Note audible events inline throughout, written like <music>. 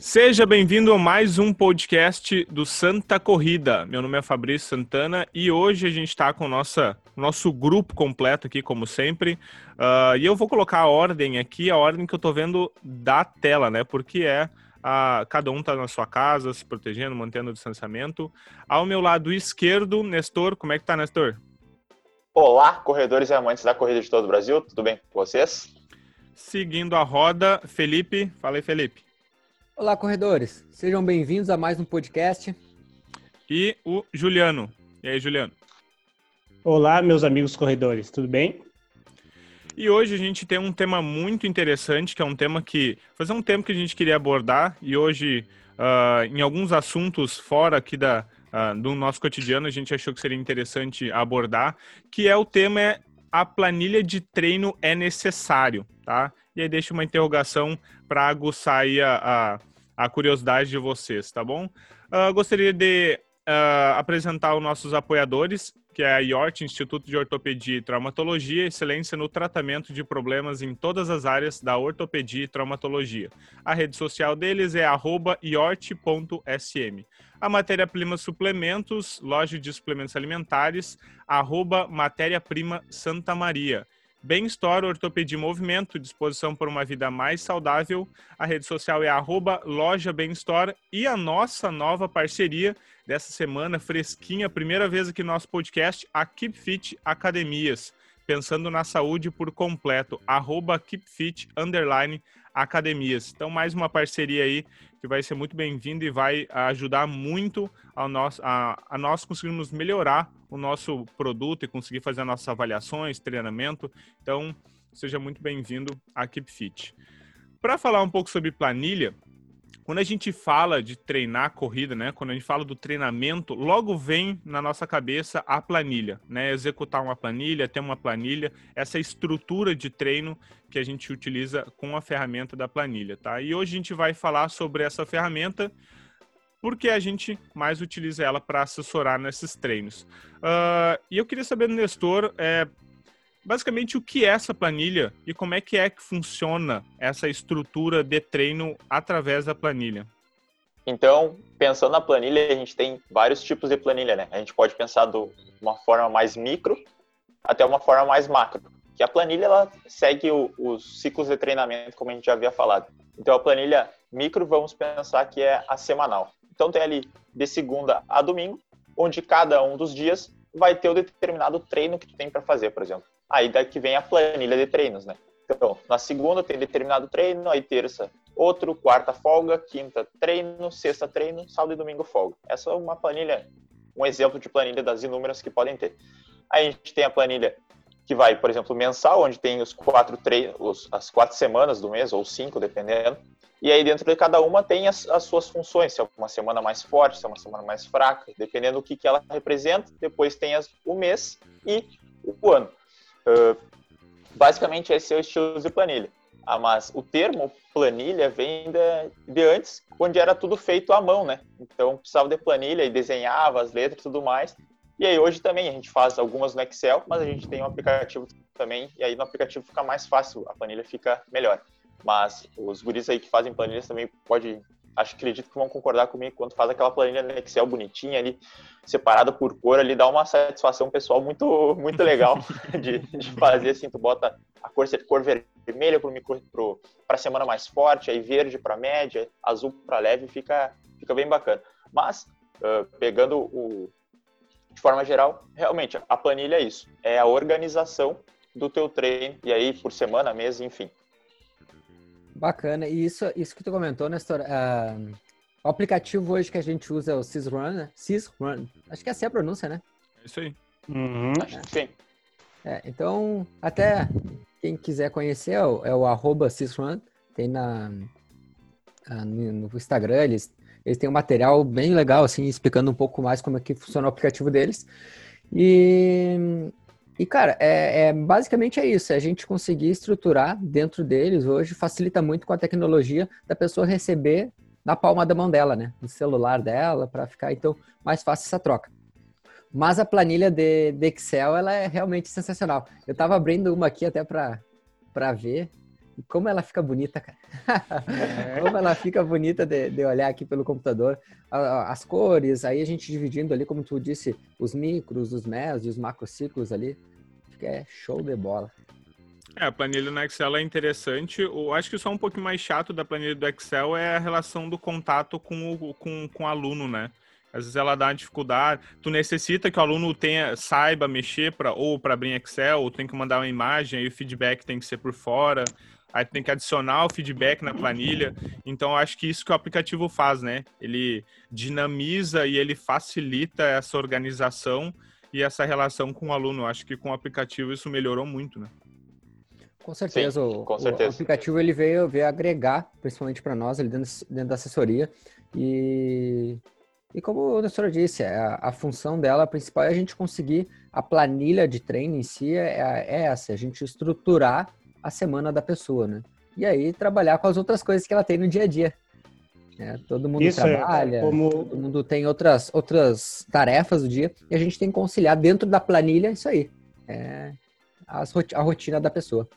Seja bem-vindo a mais um podcast do Santa Corrida. Meu nome é Fabrício Santana e hoje a gente está com o nossa, nosso grupo completo aqui, como sempre. Uh, e eu vou colocar a ordem aqui, a ordem que eu estou vendo da tela, né? Porque é uh, cada um está na sua casa, se protegendo, mantendo o distanciamento. Ao meu lado esquerdo, Nestor. Como é que tá, Nestor? Olá, corredores e amantes da corrida de todo o Brasil. Tudo bem com vocês? Seguindo a roda, Felipe. Fala aí, Felipe. Olá, corredores. Sejam bem-vindos a mais um podcast. E o Juliano. E aí, Juliano? Olá, meus amigos corredores. Tudo bem? E hoje a gente tem um tema muito interessante, que é um tema que fazia um tempo que a gente queria abordar e hoje, uh, em alguns assuntos fora aqui da, uh, do nosso cotidiano, a gente achou que seria interessante abordar, que é o tema é a planilha de treino é necessário, tá? E aí deixa uma interrogação para aguçar aí a, a, a curiosidade de vocês, tá bom? Uh, gostaria de uh, apresentar os nossos apoiadores, que é a IORT, Instituto de Ortopedia e Traumatologia, excelência no tratamento de problemas em todas as áreas da ortopedia e traumatologia. A rede social deles é iort.sm. A matéria-prima suplementos, loja de suplementos alimentares, matéria-prima Santa Maria. Bem Store, Ortopedia e Movimento, disposição por uma vida mais saudável. A rede social é arroba loja e a nossa nova parceria dessa semana, fresquinha, primeira vez aqui no nosso podcast, a Keep Fit Academias. Pensando na saúde por completo, arroba Keep Fit, underline, academias. Então, mais uma parceria aí que vai ser muito bem-vinda e vai ajudar muito a nós, a, a nós conseguirmos melhorar o nosso produto e conseguir fazer nossas avaliações, treinamento. Então, seja muito bem-vindo à Keep Fit. Para falar um pouco sobre planilha, quando a gente fala de treinar corrida, né? Quando a gente fala do treinamento, logo vem na nossa cabeça a planilha, né? Executar uma planilha, ter uma planilha, essa estrutura de treino que a gente utiliza com a ferramenta da planilha, tá? E hoje a gente vai falar sobre essa ferramenta porque a gente mais utiliza ela para assessorar nesses treinos. Uh, e eu queria saber do Nestor, é, basicamente o que é essa planilha e como é que é que funciona essa estrutura de treino através da planilha. Então, pensando na planilha, a gente tem vários tipos de planilha, né? A gente pode pensar de uma forma mais micro até uma forma mais macro. Que a planilha ela segue o, os ciclos de treinamento, como a gente já havia falado. Então, a planilha micro, vamos pensar que é a semanal. Então, tem ali de segunda a domingo, onde cada um dos dias vai ter o determinado treino que tu tem para fazer, por exemplo. Aí daqui vem a planilha de treinos, né? Então, na segunda tem determinado treino, aí terça outro, quarta folga, quinta treino, sexta treino, sábado e domingo folga. Essa é uma planilha, um exemplo de planilha das inúmeras que podem ter. Aí a gente tem a planilha que vai, por exemplo, mensal, onde tem os quatro treinos, as quatro semanas do mês, ou cinco, dependendo. E aí dentro de cada uma tem as, as, suas funções, se é uma semana mais forte, se é uma semana mais fraca, dependendo do que, que ela representa. Depois tem as, o mês e o ano. Uh, basicamente, esse é o estilo de planilha. Ah, mas o termo planilha vem de, de, antes, onde era tudo feito à mão, né? Então, precisava de planilha e desenhava as letras e tudo mais. E aí, hoje também, a gente faz algumas no Excel, mas a gente tem um aplicativo também, e aí no aplicativo fica mais fácil, a planilha fica melhor. Mas os guris aí que fazem planilhas também pode acho que acredito que vão concordar comigo quando faz aquela planilha no Excel bonitinha ali, separada por cor ali, dá uma satisfação pessoal muito, muito legal <laughs> de, de fazer assim, tu bota a cor, cor vermelha para a semana mais forte, aí verde para média, azul para leve, fica, fica bem bacana. Mas, uh, pegando o, de forma geral, realmente, a planilha é isso, é a organização do teu treino, e aí por semana, mês, enfim. Bacana. E isso, isso que tu comentou, Nestor, uh, o aplicativo hoje que a gente usa é o SysRun, né? SysRun. Acho que essa é a pronúncia, né? É isso aí. Uhum. É. Sim. É, então, até quem quiser conhecer é o, é o arroba SysRun. Tem na, uh, no Instagram, eles, eles têm um material bem legal, assim, explicando um pouco mais como é que funciona o aplicativo deles. E e, cara, é, é, basicamente é isso. É a gente conseguir estruturar dentro deles hoje facilita muito com a tecnologia da pessoa receber na palma da mão dela, né? No celular dela, para ficar, então, mais fácil essa troca. Mas a planilha de, de Excel, ela é realmente sensacional. Eu estava abrindo uma aqui até para ver. Como ela fica bonita, cara. É. <laughs> como ela fica bonita de, de, olhar aqui pelo computador. As cores, aí a gente dividindo ali, como tu disse, os micros, os MES e os macrociclos ali. Que é show de bola. É, a planilha no Excel é interessante. Eu acho que só um pouquinho mais chato da planilha do Excel é a relação do contato com o, com, com o aluno, né? Às vezes ela dá dificuldade. Tu necessita que o aluno tenha, saiba mexer para ou para abrir Excel, ou tem que mandar uma imagem, aí o feedback tem que ser por fora. Aí tem que adicionar o feedback na planilha. Então, acho que isso que o aplicativo faz, né? Ele dinamiza e ele facilita essa organização e essa relação com o aluno. Acho que com o aplicativo isso melhorou muito, né? Com certeza, Sim, com o, certeza. o aplicativo ele veio, veio agregar, principalmente para nós, ali dentro, dentro da assessoria. E, e como o doutor disse, a, a função dela principal é a gente conseguir a planilha de treino em si é, é essa, a gente estruturar a semana da pessoa, né? E aí trabalhar com as outras coisas que ela tem no dia a dia. É, todo mundo Isso é trabalha, é como... todo mundo tem outras, outras tarefas do dia e a gente tem que conciliar dentro da planilha isso aí. É a rotina da pessoa.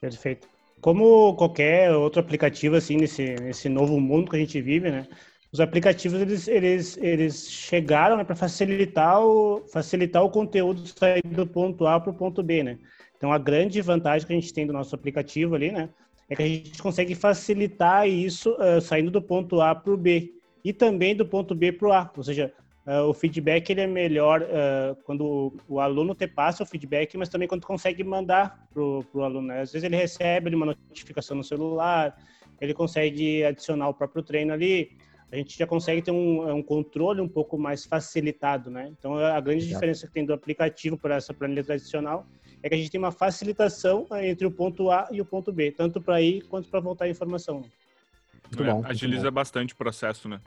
Perfeito. Como qualquer outro aplicativo assim nesse, nesse novo mundo que a gente vive, né? Os aplicativos eles, eles, eles chegaram né, para facilitar o facilitar o conteúdo sair do ponto A para o ponto B, né? Então, a grande vantagem que a gente tem do nosso aplicativo ali, né, é que a gente consegue facilitar isso uh, saindo do ponto A para o B e também do ponto B para o A. Ou seja, uh, o feedback ele é melhor uh, quando o aluno te passa o feedback, mas também quando consegue mandar para o aluno. Né? Às vezes ele recebe uma notificação no celular, ele consegue adicionar o próprio treino ali, a gente já consegue ter um, um controle um pouco mais facilitado, né? Então, a grande diferença que tem do aplicativo para essa planilha tradicional é que a gente tem uma facilitação eh, entre o ponto A e o ponto B, tanto para ir quanto para voltar a informação. Muito é, bom, agiliza muito bom. bastante o processo, né?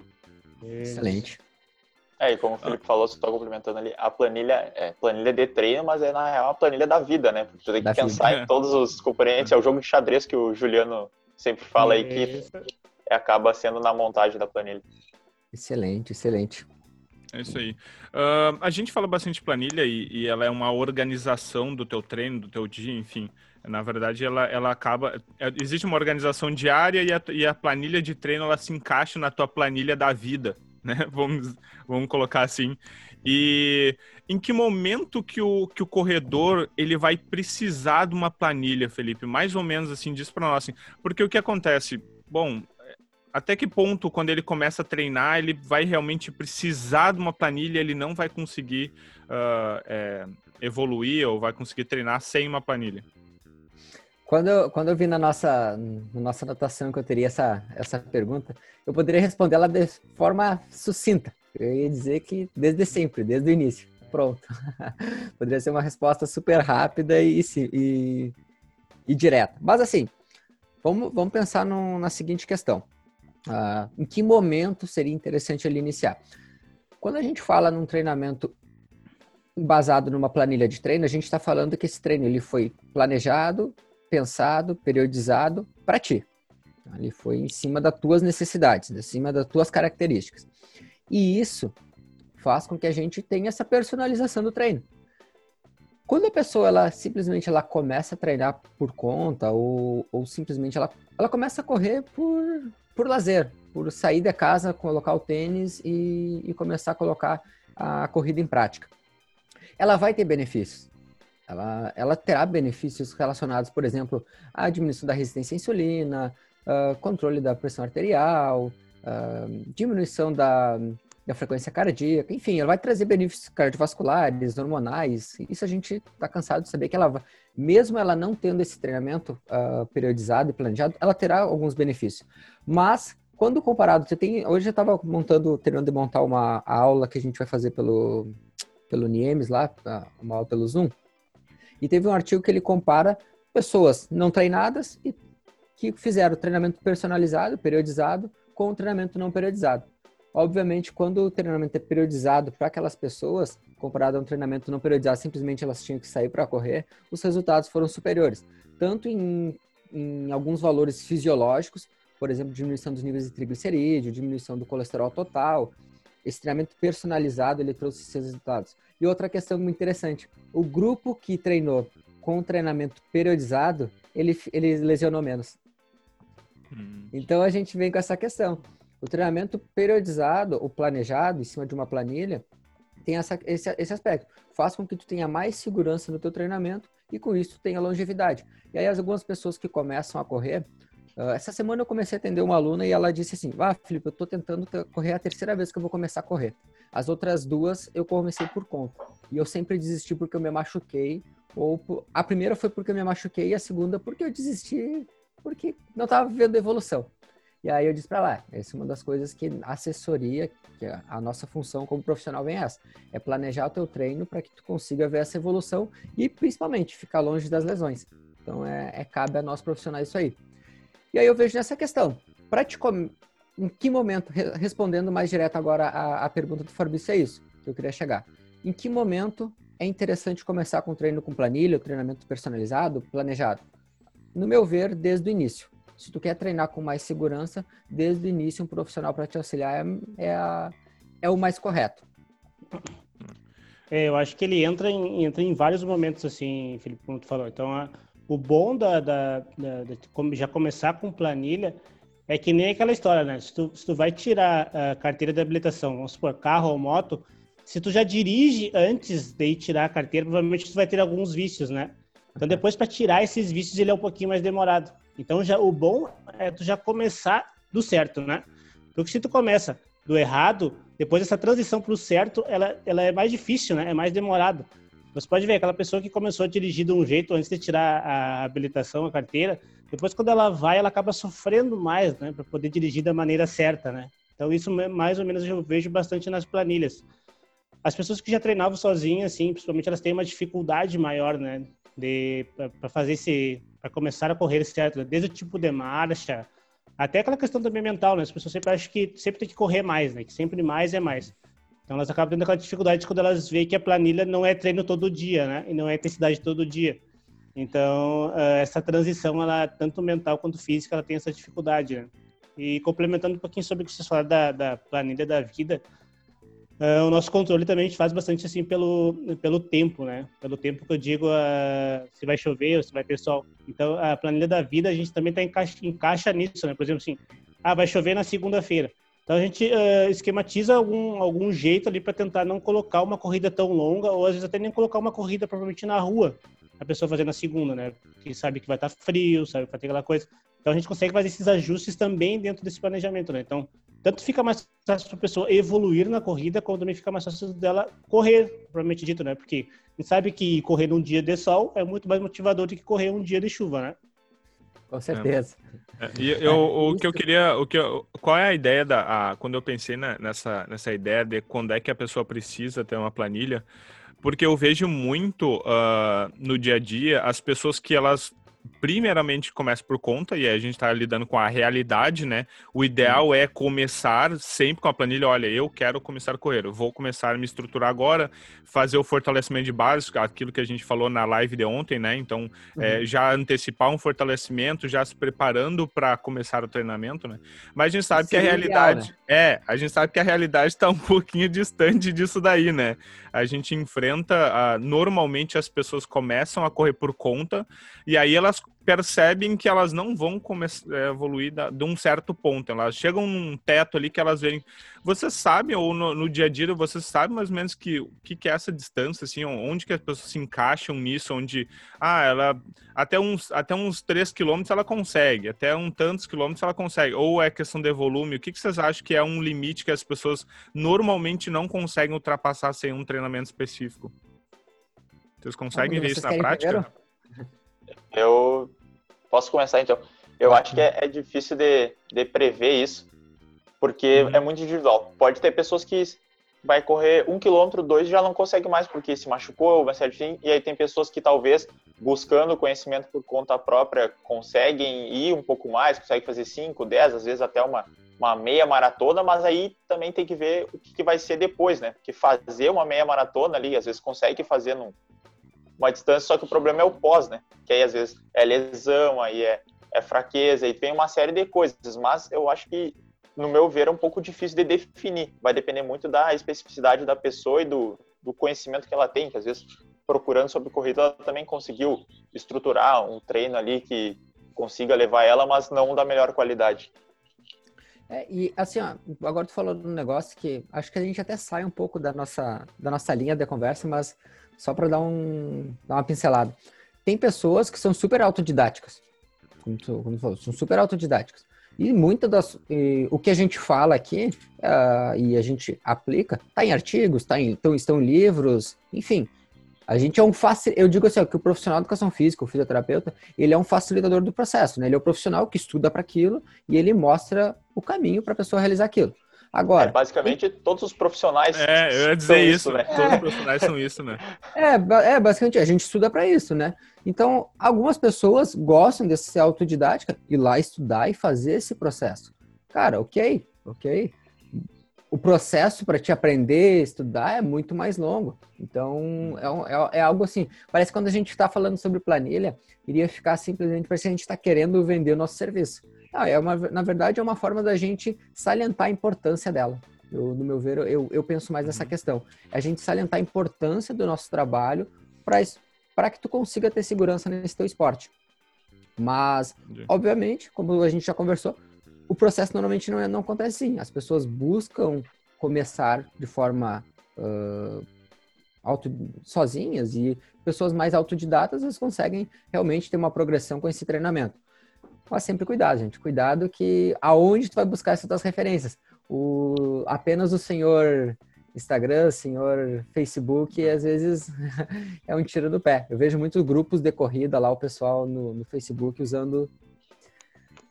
Excelente. É, e como o Felipe ah. falou, você está complementando ali, a planilha é planilha de treino, mas é na real uma planilha da vida, né? Porque tu tem que da pensar vida. em todos os componentes, é o jogo de xadrez que o Juliano sempre fala aí que acaba sendo na montagem da planilha. Excelente, excelente. É isso aí. Uh, a gente fala bastante planilha e, e, ela é uma organização do teu treino, do teu dia, enfim. Na verdade, ela, ela acaba. É, existe uma organização diária e a, e a planilha de treino ela se encaixa na tua planilha da vida, <laughs> né? Vamos, vamos colocar assim. E em que momento que o, que o corredor ele vai precisar de uma planilha, Felipe? Mais ou menos assim, diz para nós assim. Porque o que acontece? Bom, até que ponto, quando ele começa a treinar, ele vai realmente precisar de uma planilha, ele não vai conseguir uh, é, evoluir ou vai conseguir treinar sem uma planilha? Quando eu, quando eu vi na nossa, na nossa anotação que eu teria essa, essa pergunta, eu poderia responder ela de forma sucinta. Eu ia dizer que desde sempre, desde o início. Pronto. <laughs> poderia ser uma resposta super rápida e, e, e direta. Mas assim, vamos, vamos pensar no, na seguinte questão. Uh, em que momento seria interessante ele iniciar? Quando a gente fala num treinamento baseado numa planilha de treino, a gente está falando que esse treino ele foi planejado, pensado, periodizado para ti. Ele foi em cima das tuas necessidades, em cima das tuas características. E isso faz com que a gente tenha essa personalização do treino. Quando a pessoa ela simplesmente ela começa a treinar por conta ou, ou simplesmente ela, ela começa a correr por, por lazer, por sair da casa, colocar o tênis e, e começar a colocar a corrida em prática. Ela vai ter benefícios. Ela, ela terá benefícios relacionados, por exemplo, à diminuição da resistência à insulina, uh, controle da pressão arterial, uh, diminuição da, da frequência cardíaca, enfim, ela vai trazer benefícios cardiovasculares, hormonais. Isso a gente está cansado de saber que ela, mesmo ela não tendo esse treinamento uh, periodizado e planejado, ela terá alguns benefícios. Mas quando comparado, você tem, hoje eu estava montando, terminando de montar uma aula que a gente vai fazer pelo pelo Niemes lá, uma aula pelo Zoom, e teve um artigo que ele compara pessoas não treinadas e que fizeram treinamento personalizado, periodizado, com o treinamento não periodizado. Obviamente, quando o treinamento é periodizado para aquelas pessoas, comparado a um treinamento não periodizado, simplesmente elas tinham que sair para correr, os resultados foram superiores. Tanto em, em alguns valores fisiológicos, por exemplo, diminuição dos níveis de triglicerídeo, diminuição do colesterol total. Esse treinamento personalizado, ele trouxe esses resultados. E outra questão muito interessante, o grupo que treinou com o treinamento periodizado, ele, ele lesionou menos. Hum. Então a gente vem com essa questão. O treinamento periodizado, o planejado, em cima de uma planilha, tem essa, esse, esse aspecto. Faz com que tu tenha mais segurança no teu treinamento e com isso tu tenha longevidade. E aí algumas pessoas que começam a correr, uh, essa semana eu comecei a atender uma aluna e ela disse assim, ah, Felipe, eu tô tentando correr a terceira vez que eu vou começar a correr. As outras duas eu comecei por conta. E eu sempre desisti porque eu me machuquei. Ou a primeira foi porque eu me machuquei e a segunda porque eu desisti porque não estava vendo evolução. E aí eu disse para lá, essa é uma das coisas que assessoria, que a nossa função como profissional vem essa, é planejar o teu treino para que tu consiga ver essa evolução e principalmente ficar longe das lesões. Então é, é cabe a nós profissionais isso aí. E aí eu vejo nessa questão, para te em que momento, respondendo mais direto agora a, a pergunta do Fabrício, é isso que eu queria chegar. Em que momento é interessante começar com treino com planilha, treinamento personalizado, planejado? No meu ver, desde o início. Se tu quer treinar com mais segurança, desde o início um profissional para te auxiliar é, é, a, é, o mais correto. É, eu acho que ele entra em, entra em vários momentos, assim, Felipe, como tu falou. Então, a, o bom da, da, da, da, já começar com planilha é que nem aquela história, né? Se tu, se tu vai tirar a carteira de habilitação, vamos supor, carro ou moto, se tu já dirige antes de ir tirar a carteira, provavelmente tu vai ter alguns vícios, né? Então, depois, para tirar esses vícios, ele é um pouquinho mais demorado. Então, já o bom é tu já começar do certo, né? Porque se tu começa do errado, depois essa transição para o certo, ela, ela é mais difícil, né? É mais demorado. Você pode ver aquela pessoa que começou a dirigir de um jeito antes de tirar a habilitação, a carteira, depois quando ela vai, ela acaba sofrendo mais, né? Para poder dirigir da maneira certa, né? Então, isso mais ou menos eu vejo bastante nas planilhas. As pessoas que já treinavam sozinhas, assim, principalmente elas têm uma dificuldade maior, né? de para fazer esse para começar a correr certo, desde o tipo de marcha até aquela questão também mental, né? As pessoas sempre acham que sempre tem que correr mais, né? Que sempre mais é mais. Então elas acabam tendo aquela dificuldade quando elas veem que a planilha não é treino todo dia, né? E não é intensidade todo dia. Então eh, essa transição, ela tanto mental quanto física, ela tem essa dificuldade, né? E complementando um pouquinho sobre o que vocês falaram da, da planilha da vida, Uh, o nosso controle também a gente faz bastante assim pelo, pelo tempo, né? Pelo tempo que eu digo uh, se vai chover ou se vai ter sol. Então, a planilha da vida a gente também tá encaixa, encaixa nisso, né? Por exemplo, assim, ah, vai chover na segunda-feira. Então, a gente uh, esquematiza algum, algum jeito ali para tentar não colocar uma corrida tão longa ou às vezes até nem colocar uma corrida provavelmente na rua, a pessoa fazer na segunda, né? Porque sabe que vai estar tá frio, sabe que vai ter aquela coisa. Então, a gente consegue fazer esses ajustes também dentro desse planejamento, né? Então, tanto fica mais fácil para a pessoa evoluir na corrida, como também fica mais fácil dela correr, propriamente dito, né? Porque a gente sabe que correr num dia de sol é muito mais motivador do que correr um dia de chuva, né? Com certeza. É. É, e eu, o que eu queria, o que eu, qual é a ideia da, a, quando eu pensei na, nessa, nessa ideia de quando é que a pessoa precisa ter uma planilha, porque eu vejo muito uh, no dia a dia as pessoas que elas primeiramente começa por conta, e a gente está lidando com a realidade, né? O ideal é começar sempre com a planilha, olha, eu quero começar a correr, eu vou começar a me estruturar agora, fazer o fortalecimento de base, aquilo que a gente falou na live de ontem, né? Então, é, uhum. é, já antecipar um fortalecimento, já se preparando para começar o treinamento, né? Mas a gente sabe que a realidade... Né? É, a gente sabe que a realidade está um <laughs> pouquinho distante disso daí, né? A gente enfrenta, normalmente as pessoas começam a correr por conta, e aí elas percebem que elas não vão começar a é, evoluir da, de um certo ponto. Elas chegam num teto ali que elas veem. Você sabe, ou no, no dia a dia, você sabe mais ou menos que que, que é essa distância, assim, onde que as pessoas se encaixam nisso, onde, ah, ela até uns, até uns 3 quilômetros ela consegue, até um tantos quilômetros ela consegue, ou é questão de volume. O que, que vocês acham que é um limite que as pessoas normalmente não conseguem ultrapassar sem um treinamento específico? Vocês conseguem ver isso na prática? Primeiro? Eu posso começar então. Eu acho que é, é difícil de, de, prever isso, porque uhum. é muito individual. Pode ter pessoas que vai correr um quilômetro, dois já não consegue mais porque se machucou, vai certinho. E aí tem pessoas que talvez buscando conhecimento por conta própria conseguem ir um pouco mais, conseguem fazer cinco, dez, às vezes até uma, uma meia maratona, mas aí também tem que ver o que, que vai ser depois, né? Porque fazer uma meia maratona ali, às vezes consegue fazer num, uma distância, só que o problema é o pós, né? Que aí às vezes é lesão, aí é, é fraqueza, e tem uma série de coisas, mas eu acho que, no meu ver, é um pouco difícil de definir. Vai depender muito da especificidade da pessoa e do, do conhecimento que ela tem, que às vezes procurando sobre corrida, ela também conseguiu estruturar um treino ali que consiga levar ela, mas não da melhor qualidade. É, e assim, ó, agora tu falou um negócio que acho que a gente até sai um pouco da nossa, da nossa linha de conversa, mas só para dar, um, dar uma pincelada. Tem pessoas que são super autodidáticas, como tu, como tu falou, são super autodidáticas. E muita das. E, o que a gente fala aqui uh, e a gente aplica, está em artigos, tá em, então, estão em livros, enfim. A gente é um facil... Eu digo assim, ó, que o profissional de educação física, o fisioterapeuta, ele é um facilitador do processo, né? Ele é o profissional que estuda para aquilo e ele mostra o caminho para a pessoa realizar aquilo. Agora. É, basicamente, todos os profissionais. É, eu ia dizer isso, isso, né? Todos os profissionais são isso, né? É, é, basicamente, a gente estuda para isso, né? Então, algumas pessoas gostam de ser autodidática, ir lá estudar e fazer esse processo. Cara, ok, ok. O processo para te aprender, estudar é muito mais longo. Então, é, é, é algo assim. Parece que quando a gente está falando sobre planilha, iria ficar simplesmente parece que a gente está querendo vender o nosso serviço. Não, é uma, na verdade, é uma forma da gente salientar a importância dela. Eu, no meu ver, eu, eu penso mais nessa uhum. questão. É a gente salientar a importância do nosso trabalho para que tu consiga ter segurança nesse teu esporte. Mas, Entendi. obviamente, como a gente já conversou, o processo normalmente não, é, não acontece assim. As pessoas buscam começar de forma uh, auto, sozinhas e pessoas mais autodidatas elas conseguem realmente ter uma progressão com esse treinamento. Mas sempre cuidado, gente. Cuidado que aonde tu vai buscar essas tuas referências. O, apenas o senhor Instagram, senhor Facebook, às vezes <laughs> é um tiro do pé. Eu vejo muitos grupos de corrida lá, o pessoal no, no Facebook usando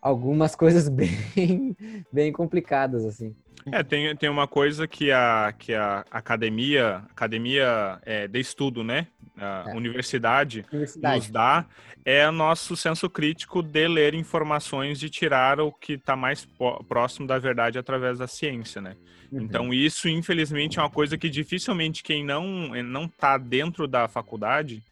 algumas <laughs> coisas bem, bem complicadas, assim. É, tem, tem uma coisa que a, que a academia, academia é, de estudo, né? A é. universidade, universidade, nos dá, é o nosso senso crítico de ler informações, de tirar o que está mais próximo da verdade através da ciência, né? Uhum. Então, isso, infelizmente, é uma coisa que dificilmente quem não não está dentro da faculdade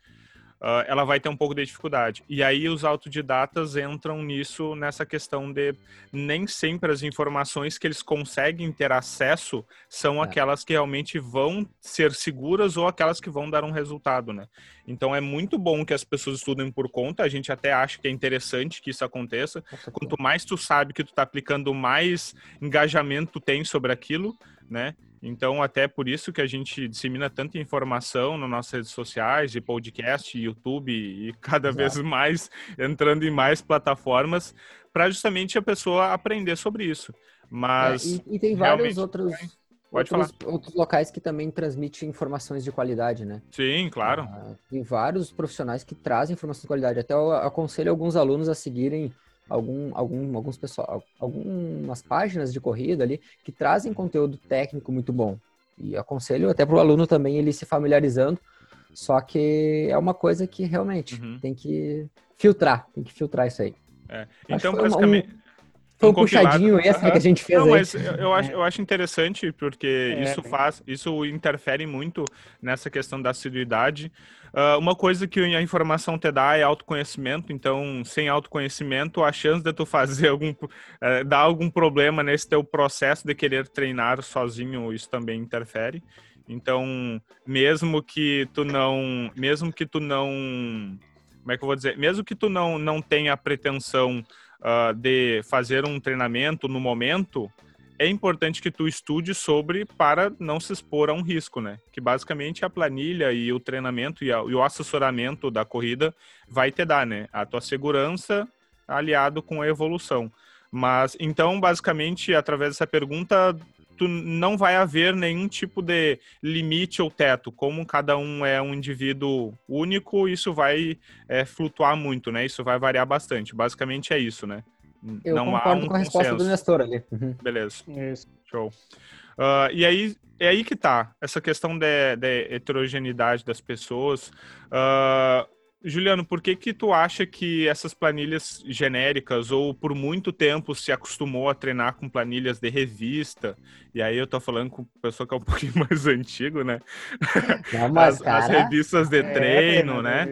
uh, ela vai ter um pouco de dificuldade. E aí os autodidatas entram nisso, nessa questão de nem sempre as informações que eles conseguem ter acesso são é. aquelas que realmente vão ser seguras ou aquelas que vão dar um resultado, né? Então é muito bom que as pessoas estudem por conta, a gente até acha que é interessante que isso aconteça. Quanto mais tu sabe que tu tá aplicando, mais engajamento tu tem sobre aquilo, né? Então, até por isso que a gente dissemina tanta informação nas nossas redes sociais, de podcast, YouTube e <laughs> cada Exato. vez mais entrando em mais plataformas, para justamente a pessoa aprender sobre isso. Mas. É, e, e, tem vários outros. Outros, outros locais que também transmitem informações de qualidade, né? Sim, claro. Ah, tem vários profissionais que trazem informações de qualidade. Até eu aconselho alguns alunos a seguirem algum, algum, alguns pessoal, algumas páginas de corrida ali que trazem conteúdo técnico muito bom. E aconselho até para o aluno também ele se familiarizando. Só que é uma coisa que realmente uhum. tem que filtrar, tem que filtrar isso aí. É. Então, basicamente. Um, foi um, um puxadinho uhum. que a gente fez. Não, mas eu, acho, eu acho interessante porque é, isso faz, isso interfere muito nessa questão da assiduidade. Uh, uma coisa que a informação te dá é autoconhecimento, então sem autoconhecimento a chance de tu fazer <laughs> algum, uh, dar algum problema nesse teu processo de querer treinar sozinho, isso também interfere. Então, mesmo que tu não, mesmo que tu não, como é que eu vou dizer, mesmo que tu não não tenha a pretensão uh, de fazer um treinamento no momento, é importante que tu estude sobre para não se expor a um risco, né? Que basicamente a planilha e o treinamento e, a, e o assessoramento da corrida vai te dar, né? A tua segurança aliado com a evolução. Mas então, basicamente, através dessa pergunta, tu não vai haver nenhum tipo de limite ou teto. Como cada um é um indivíduo único, isso vai é, flutuar muito, né? Isso vai variar bastante. Basicamente é isso, né? Eu não concordo um com a resposta do Nestor ali. Uhum. Beleza. Isso. Show. Uh, e aí, é aí que tá, essa questão da heterogeneidade das pessoas. Uh, Juliano, por que que tu acha que essas planilhas genéricas ou por muito tempo se acostumou a treinar com planilhas de revista? E aí eu tô falando com pessoa que é um <laughs> pouquinho mais antigo, né? Não, <laughs> mas, as, cara... as, revistas de é, treino, é, né?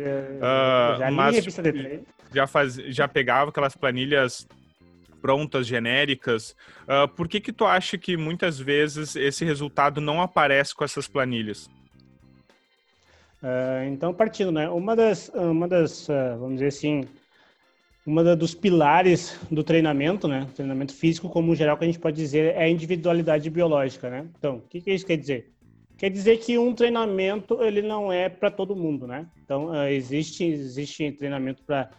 Já li mas, revista de treino. Já, faz, já pegava aquelas planilhas prontas, genéricas. Uh, por que que tu acha que muitas vezes esse resultado não aparece com essas planilhas? Uh, então, partindo, né? Uma das, uma das uh, vamos dizer assim, uma dos pilares do treinamento, né? Treinamento físico, como geral, que a gente pode dizer é a individualidade biológica, né? Então, o que, que isso quer dizer? Quer dizer que um treinamento ele não é para todo mundo, né? Então, uh, existe existe treinamento para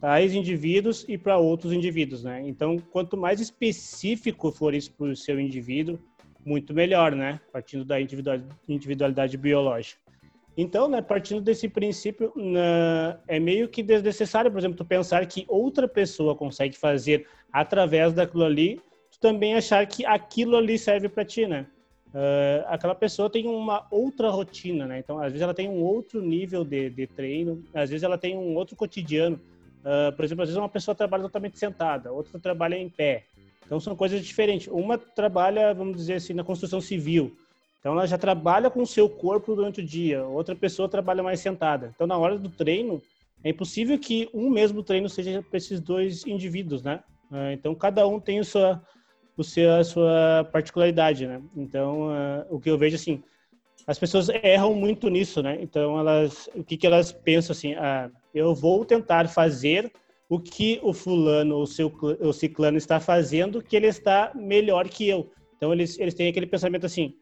tais indivíduos e para outros indivíduos, né? Então, quanto mais específico for isso para o seu indivíduo, muito melhor, né? Partindo da individualidade biológica. Então, né, partindo desse princípio, né, é meio que desnecessário, por exemplo, tu pensar que outra pessoa consegue fazer através daquilo ali, tu também achar que aquilo ali serve para ti, né? Uh, aquela pessoa tem uma outra rotina, né? Então, às vezes ela tem um outro nível de, de treino, às vezes ela tem um outro cotidiano. Uh, por exemplo, às vezes uma pessoa trabalha totalmente sentada, outra trabalha em pé. Então, são coisas diferentes. Uma trabalha, vamos dizer assim, na construção civil, então ela já trabalha com o seu corpo durante o dia, outra pessoa trabalha mais sentada. Então na hora do treino, é impossível que um mesmo treino seja para esses dois indivíduos, né? Ah, então cada um tem a sua, o seu, a sua particularidade, né? Então uh, o que eu vejo assim, as pessoas erram muito nisso, né? Então elas, o que que elas pensam assim? Ah, eu vou tentar fazer o que o fulano ou seu o ciclano está fazendo, que ele está melhor que eu. Então eles eles têm aquele pensamento assim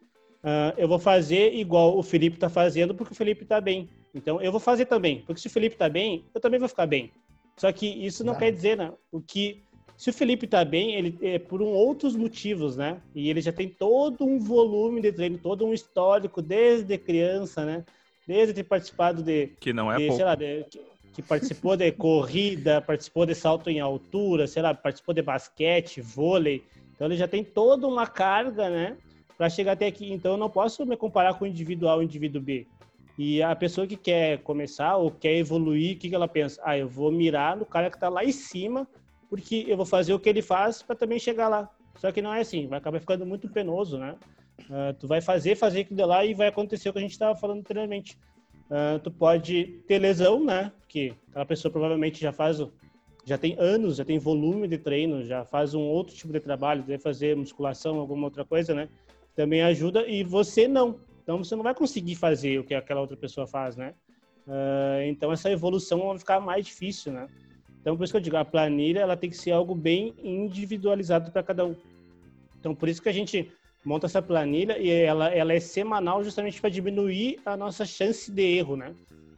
uh, eu vou fazer igual o Felipe está fazendo porque o Felipe está bem. Então eu vou fazer também, porque se o Felipe está bem, eu também vou ficar bem. Só que isso não ah. quer dizer, né? O que se o Felipe está bem, ele é por um outros motivos, né? E ele já tem todo um volume de treino, todo um histórico desde criança, né? Desde ter participado de que não é de, pouco. sei lá, de, que, que participou de corrida, <laughs> participou de salto em altura, sei lá, participou de basquete, vôlei. Então ele já tem toda uma carga, né? Para chegar até aqui. Então, eu não posso me comparar com o indivíduo A ou o indivíduo B. E a pessoa que quer começar ou quer evoluir, o que, que ela pensa? Ah, eu vou mirar no cara que está lá em cima, porque eu vou fazer o que ele faz para também chegar lá. Só que não é assim, vai acabar ficando muito penoso, né? Uh, tu vai fazer, fazer aquilo lá e vai acontecer o que a gente estava falando anteriormente. Uh, tu pode ter lesão, né? Porque aquela pessoa provavelmente já faz, já tem anos, já tem volume de treino, já faz um outro tipo de trabalho, deve fazer musculação, alguma outra coisa, né? Também ajuda e você não. Então você não vai conseguir fazer o que aquela outra pessoa faz, né? Uh, então essa evolução vai ficar mais difícil, né? Então por isso que eu digo, a planilha ela tem que ser algo bem individualizado para cada um. Então por isso que a gente monta essa planilha e ela, ela é semanal justamente para diminuir a nossa chance de erro, né?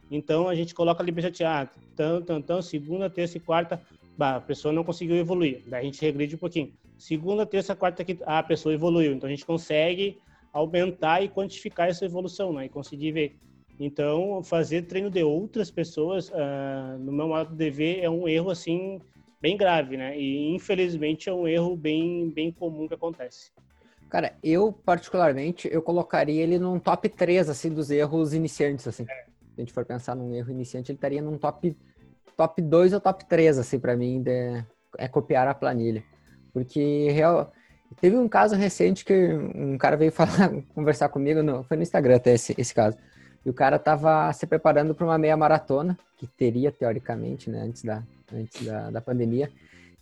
Então a gente coloca ali para ah, tão, tão, segunda, terça e quarta, bah, a pessoa não conseguiu evoluir. Daí a gente regride um pouquinho segunda, terça, quarta, quinta, ah, a pessoa evoluiu. Então a gente consegue aumentar e quantificar essa evolução, né? E conseguir ver. Então, fazer treino de outras pessoas, uh, no meu modo de ver, é um erro assim bem grave, né? E infelizmente é um erro bem bem comum que acontece. Cara, eu particularmente eu colocaria ele num top 3 assim dos erros iniciantes assim. É. Se a gente for pensar num erro iniciante, ele estaria num top top 2 ou top 3 assim para mim de, é copiar a planilha. Porque real, teve um caso recente que um cara veio <laughs> falar, conversar comigo, no, foi no Instagram até esse, esse caso. E o cara estava se preparando para uma meia maratona, que teria teoricamente, né, antes da, antes da, da pandemia.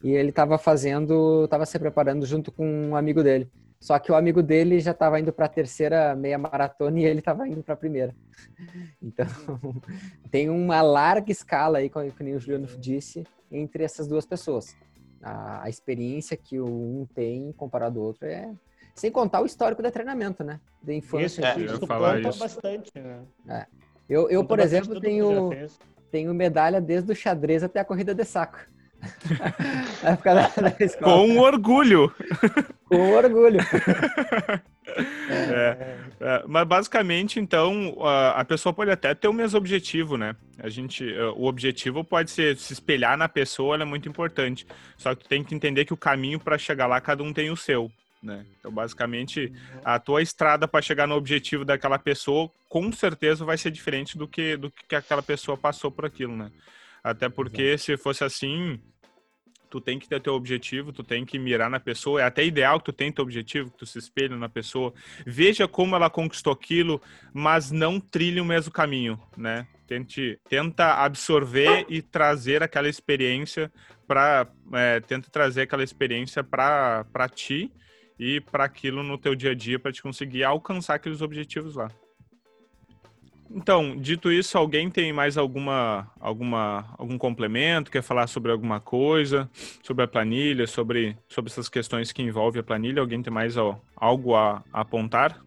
E ele estava fazendo, estava se preparando junto com um amigo dele. Só que o amigo dele já estava indo para a terceira meia maratona e ele estava indo para a primeira. <laughs> Então, <laughs> tem uma larga escala aí, como o Juliano disse, entre essas duas pessoas a, a experiência que um tem comparado ao outro é sem contar o histórico de treinamento, né? Da infância. Isso, é, eu falar isso. bastante, né? É. Eu, eu por exemplo, tenho, tenho medalha desde o xadrez até a corrida de saco. Da, da Com orgulho. Com orgulho. <laughs> É, é, mas basicamente, então, a, a, pessoa pode até ter o mesmo objetivo, né? A gente, é, o objetivo pode ser se espelhar na pessoa, é muito importante. Só que tu tem que entender que o caminho para chegar lá, cada um tem o seu. Né? Então, basicamente, a tua estrada para chegar no objetivo daquela pessoa, com certeza vai ser diferente do que do que aquela pessoa passou por aquilo, né? Até porque Exato. se fosse assim, tu tem que ter teu objetivo, tu tem que mirar na pessoa. É até ideal que tu tenha teu objetivo, que tu se espelhe na pessoa. Veja como ela conquistou aquilo, mas não trilhe o mesmo caminho, né? Tente, tenta absorver e trazer aquela experiência para, é, tenta trazer aquela experiência para ti e para aquilo no teu dia a dia para te conseguir alcançar aqueles objetivos lá. Então, dito isso, alguém tem mais alguma, alguma, algum complemento? Quer falar sobre alguma coisa, sobre a planilha, sobre, sobre essas questões que envolvem a planilha? Alguém tem mais ó, algo a, a apontar?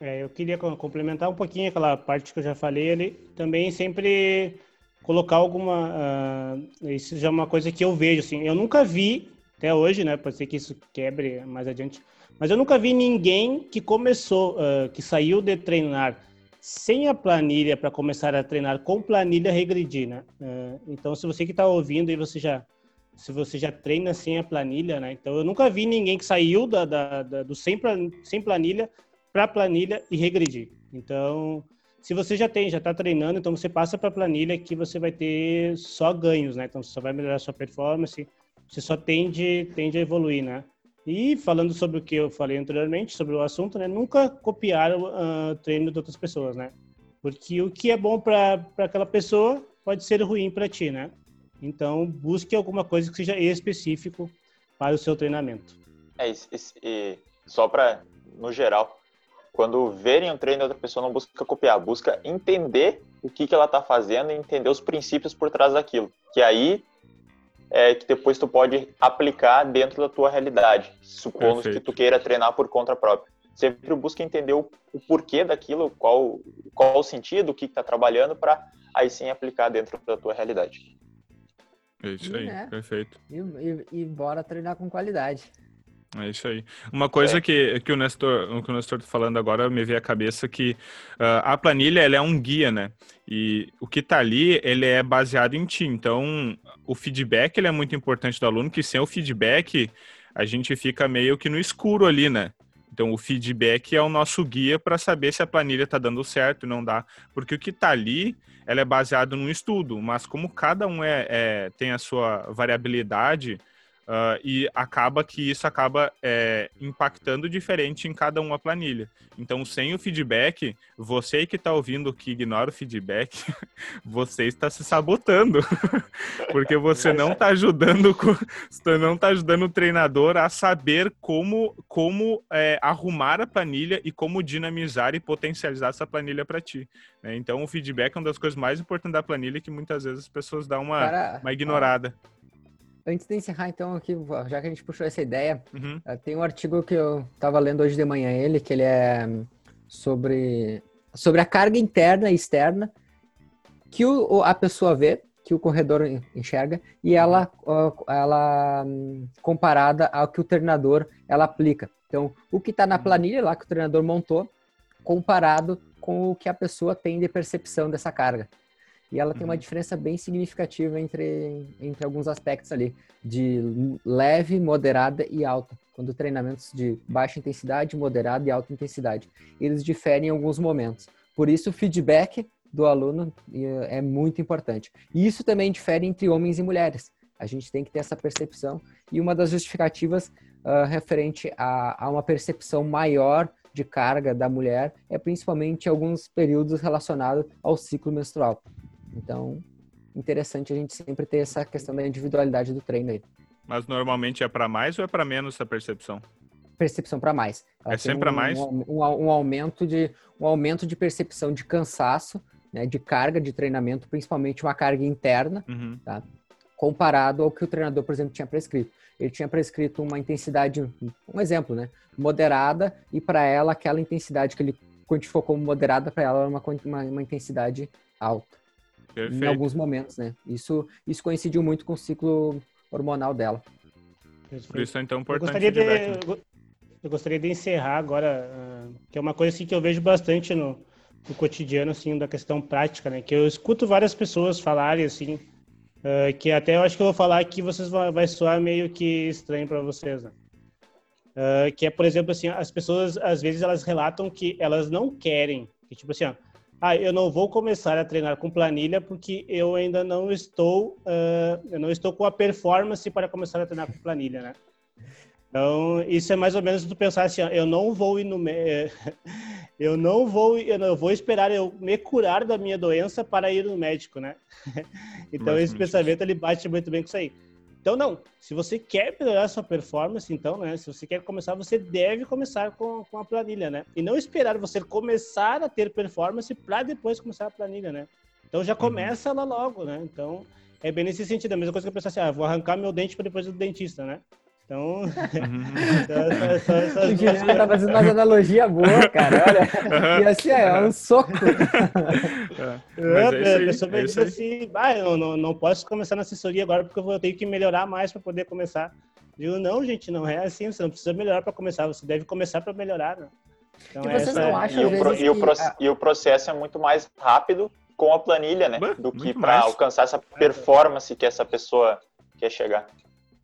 É, eu queria complementar um pouquinho aquela parte que eu já falei ali. Também sempre colocar alguma. Uh, isso já é uma coisa que eu vejo, assim. Eu nunca vi, até hoje, né? Pode ser que isso quebre mais adiante. Mas eu nunca vi ninguém que começou, uh, que saiu de treinar sem a planilha para começar a treinar com planilha regredir, né? Uh, então, se você que está ouvindo e você já se você já treina sem a planilha, né? Então, eu nunca vi ninguém que saiu da, da, da do sem, planilha para planilha e regredir. Então, se você já tem, já está treinando, então você passa para planilha que você vai ter só ganhos, né? Então, você só vai melhorar sua performance, você só tende, tende a evoluir, né? E falando sobre o que eu falei anteriormente, sobre o assunto, né? Nunca copiar o uh, treino de outras pessoas, né? Porque o que é bom para aquela pessoa pode ser ruim para ti, né? Então, busque alguma coisa que seja específico para o seu treinamento. É, isso, e só para, no geral, quando verem um treino de outra pessoa, não busca copiar, busca entender o que, que ela está fazendo e entender os princípios por trás daquilo. Que aí é que depois tu pode aplicar dentro da tua realidade, supondo Perfeito. que tu queira treinar por conta própria. Sempre busca entender o, o porquê daquilo, qual, qual o sentido, o que está trabalhando, para aí sim aplicar dentro da tua realidade. É isso aí, é. perfeito. E, e, e bora treinar com qualidade. É isso aí. Uma coisa é. que, que o Nestor que o Nestor tá falando agora me veio à cabeça que uh, a planilha ela é um guia, né? E o que tá ali, ele é baseado em ti. Então, o feedback ele é muito importante do aluno, que sem o feedback a gente fica meio que no escuro ali, né? Então, o feedback é o nosso guia para saber se a planilha está dando certo e não dá. Porque o que está ali, ela é baseado num estudo, mas como cada um é, é tem a sua variabilidade, Uh, e acaba que isso acaba é, impactando diferente em cada uma planilha. Então, sem o feedback, você que está ouvindo que ignora o feedback, <laughs> você está se sabotando, <laughs> porque você não está ajudando, não está ajudando o treinador a saber como, como é, arrumar a planilha e como dinamizar e potencializar essa planilha para ti. Né? Então, o feedback é uma das coisas mais importantes da planilha que muitas vezes as pessoas dão uma, Cara, uma ignorada. Ó Antes de encerrar, então, aqui, já que a gente puxou essa ideia, uhum. Eh, tem um artigo que eu estava lendo hoje de manhã, ele, que ele é sobre, sobre a carga interna e externa que o, a pessoa vê, que o corredor enxerga, e ela, ela comparada ao que o treinador ela aplica. Então, o que está na uhum. planilha lá que o treinador montou, comparado com o que a pessoa tem de percepção dessa carga. E ela tem uma uhum. diferença bem significativa entre, entre alguns aspectos ali, de leve, moderada e alta. Quando treinamentos de baixa intensidade, moderada e alta intensidade. Eles diferem em alguns momentos. Por isso, o feedback do aluno é muito importante. E isso também difere entre homens e mulheres. A gente tem que ter essa percepção. E uma das justificativas uh, referente a, a uma percepção maior de carga da mulher é principalmente alguns períodos relacionados ao ciclo menstrual. Então, interessante a gente sempre ter essa questão da individualidade do treino aí. Mas normalmente é para mais ou é para menos essa percepção? Percepção para mais. Ela é sempre para um, mais? Um, um, um, aumento de, um aumento de percepção de cansaço, né, de carga de treinamento, principalmente uma carga interna, uhum. tá? comparado ao que o treinador, por exemplo, tinha prescrito. Ele tinha prescrito uma intensidade, um exemplo, né, moderada, e para ela, aquela intensidade que ele quantificou como moderada, para ela era uma, uma, uma intensidade alta. Perfeito. em alguns momentos, né? Isso, isso coincidiu muito com o ciclo hormonal dela. Por isso é tão importante. Eu gostaria, de, eu gostaria de encerrar agora, uh, que é uma coisa assim, que eu vejo bastante no, no, cotidiano, assim, da questão prática, né? Que eu escuto várias pessoas falarem, assim, uh, que até eu acho que eu vou falar que vocês vai, vai soar meio que estranho para vocês, né? Uh, que é, por exemplo, assim, as pessoas, às vezes, elas relatam que elas não querem, que, tipo assim, ó, ah, eu não vou começar a treinar com planilha porque eu ainda não estou, uh, eu não estou com a performance para começar a treinar com planilha, né? Então, isso é mais ou menos tu pensar assim, ó, eu não vou ir no <laughs> eu não vou, eu não vou esperar eu me curar da minha doença para ir no médico, né? <laughs> então, esse pensamento ele bate muito bem com isso aí. Então, não. Se você quer melhorar a sua performance, então, né? Se você quer começar, você deve começar com, com a planilha, né? E não esperar você começar a ter performance para depois começar a planilha, né? Então já uhum. começa uhum. lá logo, né? Então é bem nesse sentido. A mesma coisa que eu pensar assim, ah, vou arrancar meu dente para depois do dentista, né? Então. <laughs> o Juliano tá fazendo uma <laughs> analogia boa, cara. Olha. E assim, é, um soco. <laughs> É, é, a pessoa vai dizer assim, ah, eu não, não posso começar na assessoria agora porque eu vou ter que melhorar mais para poder começar. Eu digo, não, gente, não é assim, você não precisa melhorar para começar, você deve começar para melhorar, né? Então, e vocês não acham, e, o, pro, e, o pro, e o processo é muito mais rápido com a planilha, né? do que para alcançar essa performance que essa pessoa quer chegar.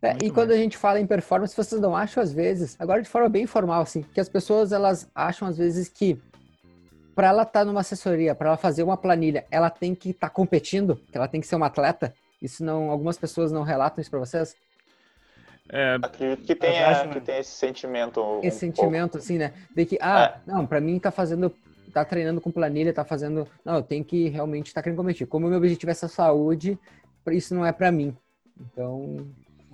É, e quando a gente fala em performance, vocês não acham às vezes, agora de forma bem informal, assim, que as pessoas elas acham às vezes que para ela estar tá numa assessoria, para ela fazer uma planilha, ela tem que estar tá competindo, que ela tem que ser uma atleta. Isso não, algumas pessoas não relatam isso para vocês? É, Acredito que tenha, que tenha esse sentimento. Esse um sentimento, pouco. assim, né? De que, ah, é. não, para mim tá fazendo, tá treinando com planilha, tá fazendo. Não, eu tenho que realmente estar tá querendo competir. Como o meu objetivo é essa saúde, isso não é para mim. Então,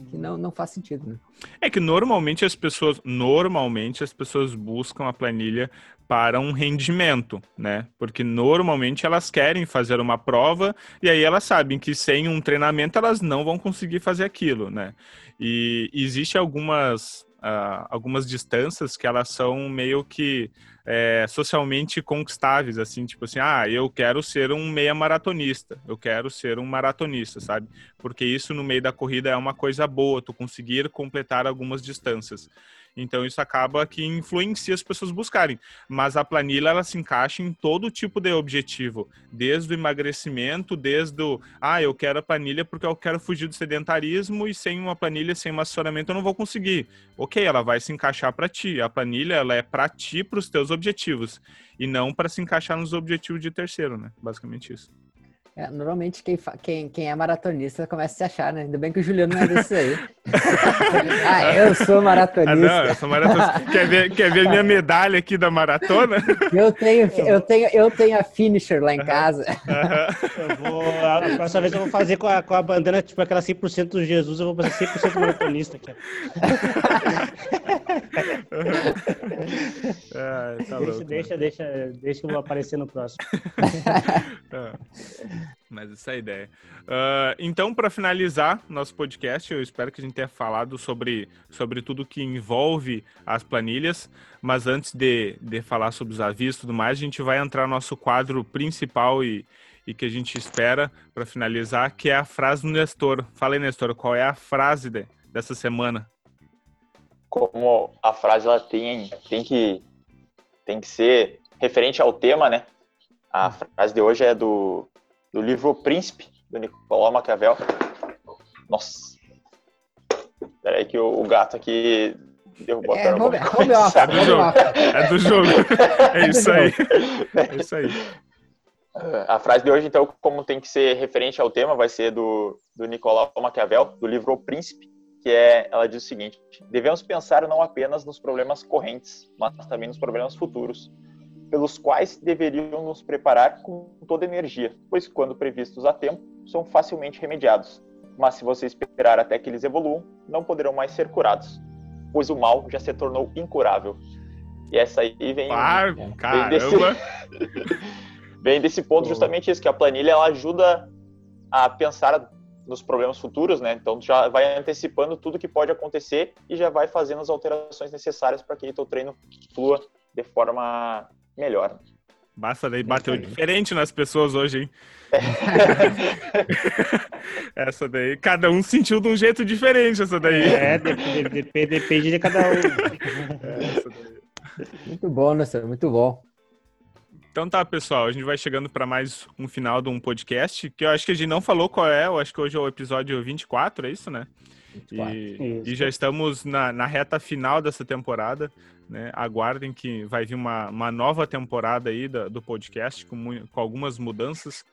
que não, não faz sentido, né? É que normalmente as pessoas, normalmente as pessoas buscam a planilha para um rendimento, né? Porque normalmente elas querem fazer uma prova e aí elas sabem que sem um treinamento elas não vão conseguir fazer aquilo, né? E existe algumas uh, algumas distâncias que elas são meio que é, socialmente conquistáveis, assim, tipo assim, ah, eu quero ser um meia maratonista, eu quero ser um maratonista, sabe? Porque isso no meio da corrida é uma coisa boa, tu conseguir completar algumas distâncias. Então isso acaba que influencia as pessoas buscarem. Mas a planilha ela se encaixa em todo tipo de objetivo, desde o emagrecimento, desde o ah, eu quero a planilha porque eu quero fugir do sedentarismo e sem uma planilha, sem um assessoramento eu não vou conseguir. OK, ela vai se encaixar para ti. A planilha ela é para ti, para os teus objetivos e não para se encaixar nos objetivos de terceiro, né? Basicamente isso. É, normalmente quem, quem, quem é maratonista começa a se achar, né? Ainda bem que o Juliano não é desse aí. <laughs> ah, eu sou maratonista. Ah, não, eu sou maratonista. quer, ver, quer ver minha medalha aqui da maratona? eu tenho, eu tenho, eu tenho a finisher lá em casa. eu vou, a próxima vez eu vou fazer com a, com a bandana, tipo aquela 100% do Jesus, eu vou fazer 100% maratonista aqui. ah, tá deixa, louco, deixa, deixa, deixa, que eu vou aparecer no próximo. Mas essa é a ideia. Uh, então, para finalizar nosso podcast, eu espero que a gente tenha falado sobre, sobre tudo que envolve as planilhas. Mas antes de, de falar sobre os avisos e tudo mais, a gente vai entrar no nosso quadro principal e, e que a gente espera para finalizar, que é a frase do Nestor. Fala aí, Nestor, qual é a frase de, dessa semana? Como a frase ela tem, tem, que, tem que ser referente ao tema, né? A frase de hoje é do do livro O Príncipe, do Nicolau Maquiavel. Nossa. Peraí que o, o gato aqui derrubou é, a home, home office, é do jogo. É <laughs> do jogo. É isso aí. É isso aí. A frase de hoje, então, como tem que ser referente ao tema, vai ser do, do Nicolau Maquiavel, do livro O Príncipe, que é, ela diz o seguinte: devemos pensar não apenas nos problemas correntes, mas também nos problemas futuros pelos quais deveriam nos preparar com toda energia, pois, quando previstos a tempo, são facilmente remediados. Mas se você esperar até que eles evoluam, não poderão mais ser curados, pois o mal já se tornou incurável. E essa aí vem, ah, vem, desse, <laughs> vem desse ponto justamente isso, que a planilha ela ajuda a pensar nos problemas futuros, né? Então já vai antecipando tudo que pode acontecer e já vai fazendo as alterações necessárias para que o teu treino flua de forma melhor. Basta daí, bateu diferente nas pessoas hoje, hein? <laughs> essa daí, cada um sentiu de um jeito diferente essa daí. É, depende, depende de cada um. <laughs> muito bom, né, Muito bom. Então tá, pessoal, a gente vai chegando para mais um final de um podcast, que eu acho que a gente não falou qual é, eu acho que hoje é o episódio 24, é isso, né? E, e, já estamos na, na, reta final dessa temporada. Né? Aguardem que vai vir uma, uma nova temporada aí do, do podcast com, com algumas mudanças.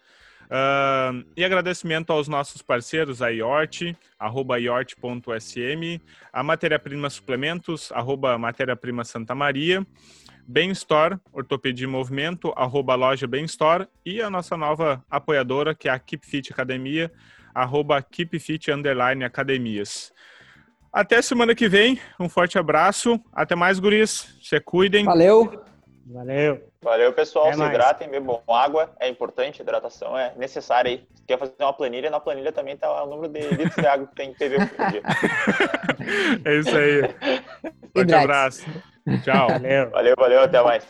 Uh, e agradecimento aos nossos parceiros, a IORT, arroba iort.sm, a Matéria Prima Suplementos, arroba Matéria Prima Santa Maria, Bem Store, Ortopedia e Movimento, arroba loja Bem Store, e a nossa nova apoiadora, que é a Keep Fit Academia, arroba keepfit underline academias. Até semana que vem, um forte abraço. Até mais, guris. Se cuidem. Valeu. Valeu. Valeu, pessoal. Até Se mais. hidratem, bebam água. É importante, hidratação é necessária aí. Se quer fazer uma planilha, na planilha também tá o número de litros de água que tem que beber por dia. <laughs> É isso aí. <laughs> Forte abraço. Tchau. Valeu. <laughs> Valeu, valeu, até mais.